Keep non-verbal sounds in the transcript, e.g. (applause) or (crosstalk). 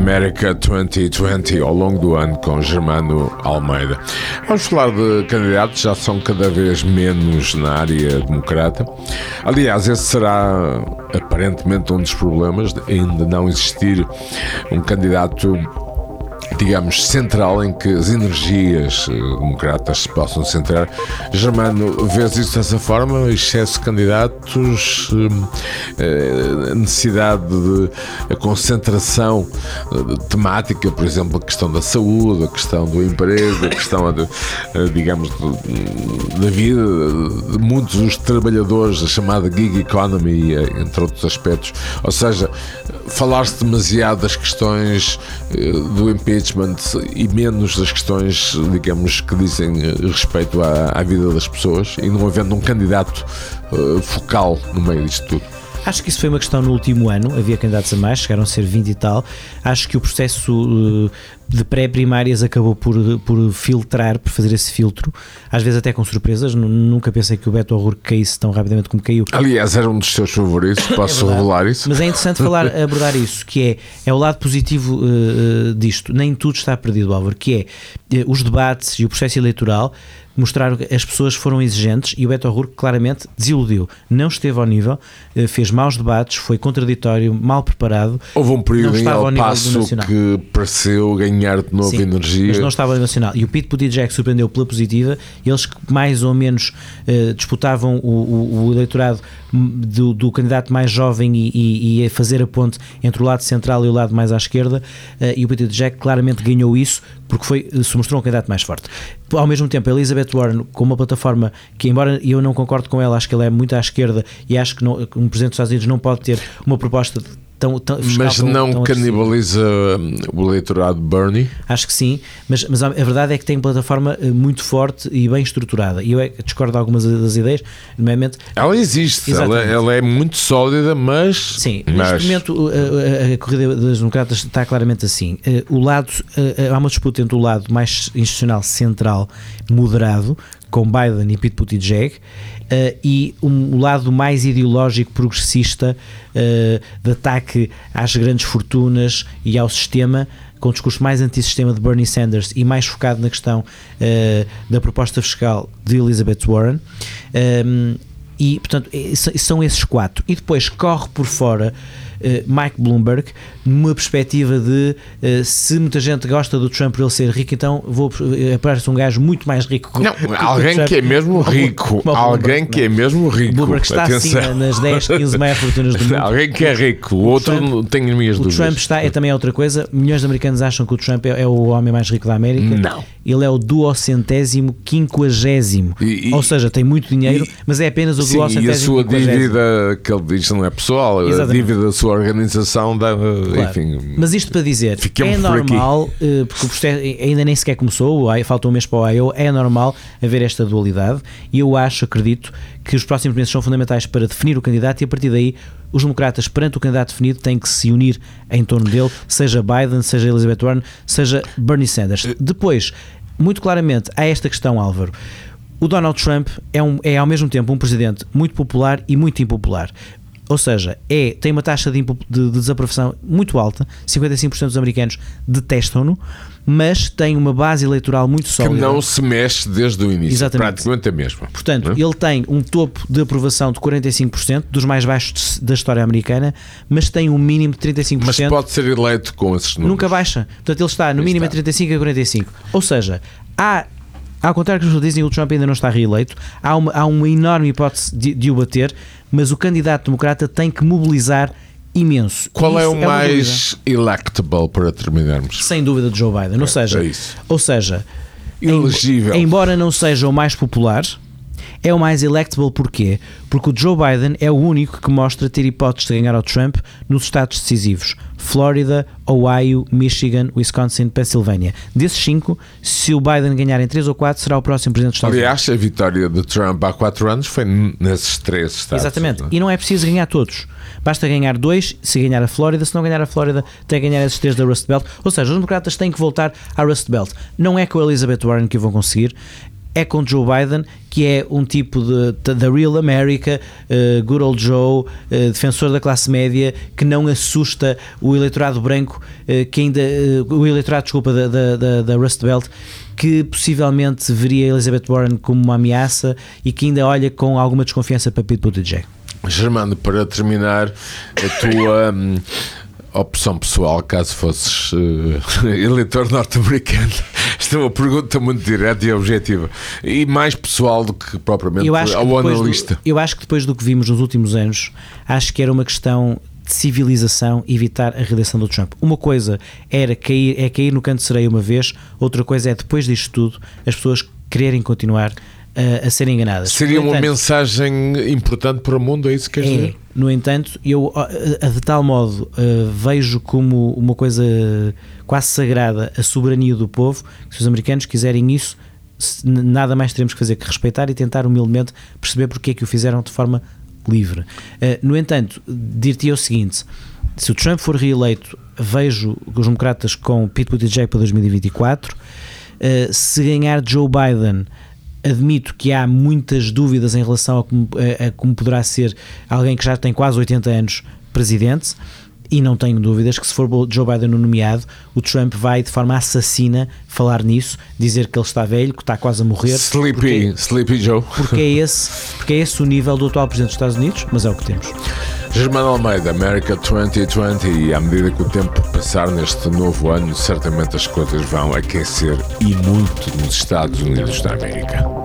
América 2020 ao longo do ano com Germano Almeida. Vamos falar de candidatos, já são cada vez menos na área democrata. Aliás, esse será aparentemente um dos problemas ainda não existir um candidato digamos, central em que as energias eh, democratas se possam centrar. Germano, vês isso dessa forma? Excesso de candidatos, eh, necessidade de concentração eh, temática, por exemplo, a questão da saúde, a questão do emprego, a questão, digamos, da vida de muitos dos trabalhadores, a chamada gig economy, entre outros aspectos. Ou seja, falar-se demasiado das questões do impeachment impeachment e menos das questões, digamos, que dizem respeito à, à vida das pessoas e não havendo um candidato uh, focal no meio disto tudo. Acho que isso foi uma questão no último ano, havia candidatos a mais, chegaram a ser 20 e tal. Acho que o processo uh, de pré-primárias acabou por, por filtrar, por fazer esse filtro, às vezes até com surpresas. Nunca pensei que o Beto O'Rourke caísse tão rapidamente como caiu. Aliás, era um dos seus favoritos, posso é revelar isso. Mas é interessante falar, (laughs) abordar isso, que é, é o lado positivo uh, disto. Nem tudo está perdido, Álvaro, que é uh, os debates e o processo eleitoral mostraram que as pessoas foram exigentes e o Beto O'Rourke claramente desiludiu. Não esteve ao nível, fez maus debates, foi contraditório, mal preparado. Houve um período em Passo que pareceu ganhar de novo Sim, energia. Mas não estava nacional. E o Pete Buttigieg surpreendeu pela positiva. Eles que mais ou menos uh, disputavam o, o, o eleitorado do, do, candidato mais jovem e, e, e, a fazer a ponte entre o lado central e o lado mais à esquerda. Uh, e o Buttigieg claramente ganhou isso porque foi, se mostrou um candidato mais forte. Ao mesmo tempo, a Elizabeth Warren, com uma plataforma que, embora eu não concordo com ela, acho que ela é muito à esquerda e acho que não, um presidente dos Estados Unidos não pode ter uma proposta tão, tão Mas tão, não tão canibaliza hum, o eleitorado Bernie? Acho que sim, mas, mas a verdade é que tem plataforma eh, muito forte e bem estruturada. E eu é, discordo de algumas das ideias, nomeadamente. Ela existe, ela, ela, é muito sólida, mas. Sim, mas... neste momento a, a, a, corrida das democratas está claramente assim. Eh, o lado, eh, há uma disputa entre o lado mais institucional central, moderado, com Biden e Pete Buttigieg, uh, e um, o lado mais ideológico progressista uh, de ataque às grandes fortunas e ao sistema com o discurso mais antissistema de Bernie Sanders e mais focado na questão uh, da proposta fiscal de Elizabeth Warren. Um, e, portanto, são esses quatro. E depois corre por fora Mike Bloomberg, numa perspectiva de uh, se muita gente gosta do Trump por ele ser rico, então vou uh, aparece um gajo muito mais rico que, Não, que alguém que, que é mesmo rico. Como, alguém que é mesmo rico. Bloomberg está Atenção. acima nas 10, 15 maiores fortunas do (laughs) mundo. alguém que é rico, o outro Trump, tem as minhas dúvidas. O Trump está, é também outra coisa. Milhões de americanos acham que o Trump é, é o homem mais rico da América. Não. Ele é o duocentésimo quinquagésimo. E, Ou seja, tem muito dinheiro, e, mas é apenas o sim, duocentésimo. E a sua dívida, que ele diz não é pessoal, Exatamente. a dívida da sua organização, da, claro. enfim. Mas isto para dizer, é normal, eh, porque o processo ainda nem sequer começou, falta um mês para o I.O., é normal haver esta dualidade e eu acho, acredito, que os próximos meses são fundamentais para definir o candidato e a partir daí os democratas, perante o candidato definido, têm que se unir em torno dele, seja Biden, seja Elizabeth Warren, seja Bernie Sanders. Eh, Depois, muito claramente, há esta questão, Álvaro. O Donald Trump é, um, é ao mesmo tempo um presidente muito popular e muito impopular. Ou seja, é, tem uma taxa de, de, de desaprovação muito alta, 55% dos americanos detestam-no, mas tem uma base eleitoral muito sólida. Que não se mexe desde o início, Exatamente. praticamente a mesma. Portanto, é? ele tem um topo de aprovação de 45%, dos mais baixos da história americana, mas tem um mínimo de 35%. Mas pode ser eleito com esses números. Nunca baixa. Portanto, ele está no mínimo está. a 35% a 45%. Ou seja, há ao contrário do que dizem, o Trump ainda não está reeleito. Há uma, há uma enorme hipótese de, de o bater, mas o candidato democrata tem que mobilizar imenso. Qual é o é mais electable para terminarmos? Sem dúvida de Joe Biden. É, ou seja, é ou seja Elegível. Em, embora não seja o mais popular, é o mais electable porquê? Porque o Joe Biden é o único que mostra ter hipóteses de ganhar ao Trump nos estados decisivos: Flórida, Ohio, Michigan, Wisconsin, Pensilvânia. Desses cinco, se o Biden ganhar em três ou quatro, será o próximo presidente dos Estados Aliás, Unidos. Aliás, a vitória de Trump há quatro anos foi nesses três estados. Exatamente. Não? É? E não é preciso ganhar todos. Basta ganhar dois, se ganhar a Flórida, se não ganhar a Flórida, tem que ganhar esses três da Rust Belt. Ou seja, os democratas têm que voltar à Rust Belt. Não é com a Elizabeth Warren que o vão conseguir é com Joe Biden, que é um tipo de, da Real America, uh, good old Joe, uh, defensor da classe média, que não assusta o eleitorado branco, uh, que ainda, o eleitorado, desculpa, da, da, da Rust Belt, que possivelmente veria Elizabeth Warren como uma ameaça e que ainda olha com alguma desconfiança para Pete Buttigieg. Germano, para terminar, a tua (laughs) hum, opção pessoal, caso fosses uh, (laughs) eleitor norte-americano, esta é uma pergunta muito direta e objetiva e mais pessoal do que propriamente eu acho ao analista. Do, eu acho que depois do que vimos nos últimos anos, acho que era uma questão de civilização evitar a reeleição do Trump. Uma coisa era cair, é cair no canto de sereia uma vez, outra coisa é depois disto tudo as pessoas quererem continuar a, a serem enganadas. Seria entanto, uma mensagem importante para o mundo, é isso que queres é, dizer? No entanto, eu de tal modo uh, vejo como uma coisa quase sagrada a soberania do povo, que se os americanos quiserem isso, nada mais teremos que fazer que respeitar e tentar humildemente perceber porque é que o fizeram de forma livre. Uh, no entanto, dir-te o seguinte: se o Trump for reeleito, vejo os democratas com Pete Buttigieg para 2024. Uh, se ganhar Joe Biden, admito que há muitas dúvidas em relação a como, a, a como poderá ser alguém que já tem quase 80 anos presidente. E não tenho dúvidas que se for Joe Biden nomeado, o Trump vai de forma assassina falar nisso, dizer que ele está velho, que está quase a morrer. Sleepy, porque, Sleepy Joe. Porque é, esse, porque é esse o nível do atual presidente dos Estados Unidos, mas é o que temos. Germano Almeida, America 2020, e à medida que o tempo passar neste novo ano, certamente as coisas vão aquecer e muito nos Estados Unidos da América.